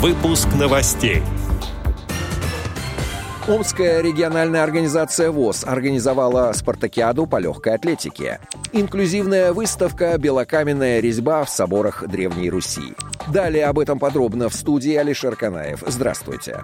Выпуск новостей. Омская региональная организация ВОЗ организовала спартакиаду по легкой атлетике. Инклюзивная выставка «Белокаменная резьба в соборах Древней Руси». Далее об этом подробно в студии Алишер Канаев. Здравствуйте.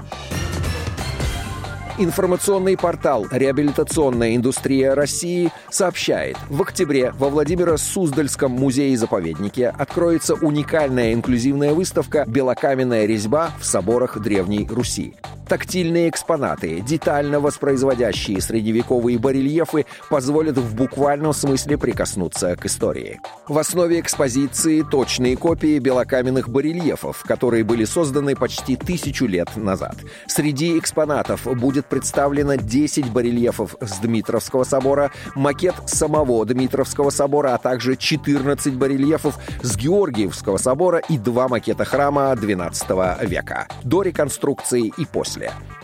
Информационный портал «Реабилитационная индустрия России» сообщает, в октябре во Владимиро-Суздальском музее-заповеднике откроется уникальная инклюзивная выставка «Белокаменная резьба в соборах Древней Руси». Тактильные экспонаты, детально воспроизводящие средневековые барельефы, позволят в буквальном смысле прикоснуться к истории. В основе экспозиции точные копии белокаменных барельефов, которые были созданы почти тысячу лет назад. Среди экспонатов будет представлено 10 барельефов с Дмитровского собора, макет самого Дмитровского собора, а также 14 барельефов с Георгиевского собора и два макета храма XII века. До реконструкции и после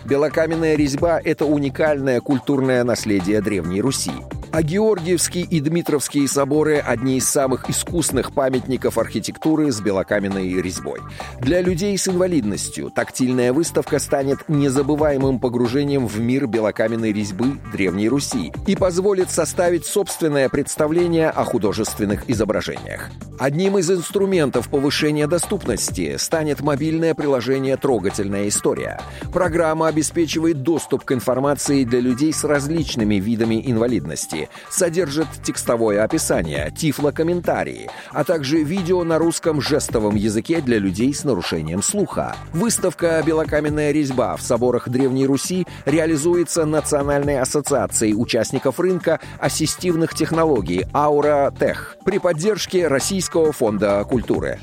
Белокаменная резьба — это уникальное культурное наследие Древней Руси. А Георгиевский и Дмитровские соборы – одни из самых искусных памятников архитектуры с белокаменной резьбой. Для людей с инвалидностью тактильная выставка станет незабываемым погружением в мир белокаменной резьбы Древней Руси и позволит составить собственное представление о художественных изображениях. Одним из инструментов повышения доступности станет мобильное приложение «Трогательная история». Программа обеспечивает доступ к информации для людей с различными видами инвалидности содержит текстовое описание, тифлокомментарии, а также видео на русском жестовом языке для людей с нарушением слуха. Выставка «Белокаменная резьба» в соборах Древней Руси реализуется Национальной ассоциацией участников рынка ассистивных технологий «Аура Тех» при поддержке Российского фонда культуры.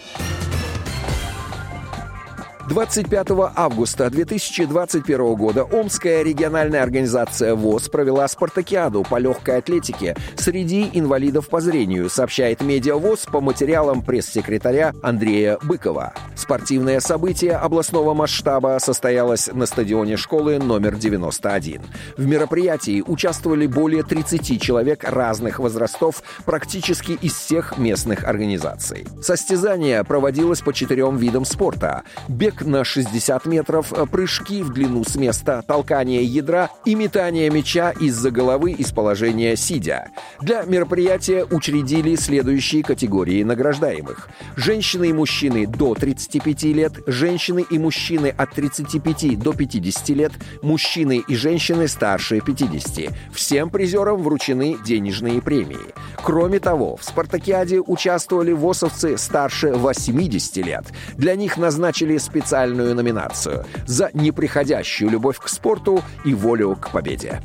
25 августа 2021 года Омская региональная организация ВОЗ провела спартакиаду по легкой атлетике среди инвалидов по зрению, сообщает Медиа ВОЗ по материалам пресс-секретаря Андрея Быкова. Спортивное событие областного масштаба состоялось на стадионе школы номер 91. В мероприятии участвовали более 30 человек разных возрастов практически из всех местных организаций. Состязание проводилось по четырем видам спорта. Бег на 60 метров, э, прыжки в длину с места, толкание ядра и метание мяча из-за головы из положения сидя. Для мероприятия учредили следующие категории награждаемых. Женщины и мужчины до 35 лет, женщины и мужчины от 35 до 50 лет, мужчины и женщины старше 50. Всем призерам вручены денежные премии. Кроме того, в «Спартакиаде» участвовали ВОСовцы старше 80 лет. Для них назначили специальные специальную номинацию за неприходящую любовь к спорту и волю к победе.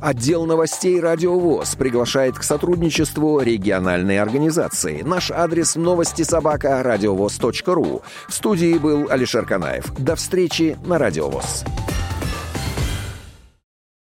Отдел новостей «Радио ВОЗ» приглашает к сотрудничеству региональной организации. Наш адрес новости собака ру. В студии был Алишер Канаев. До встречи на «Радио ВОЗ».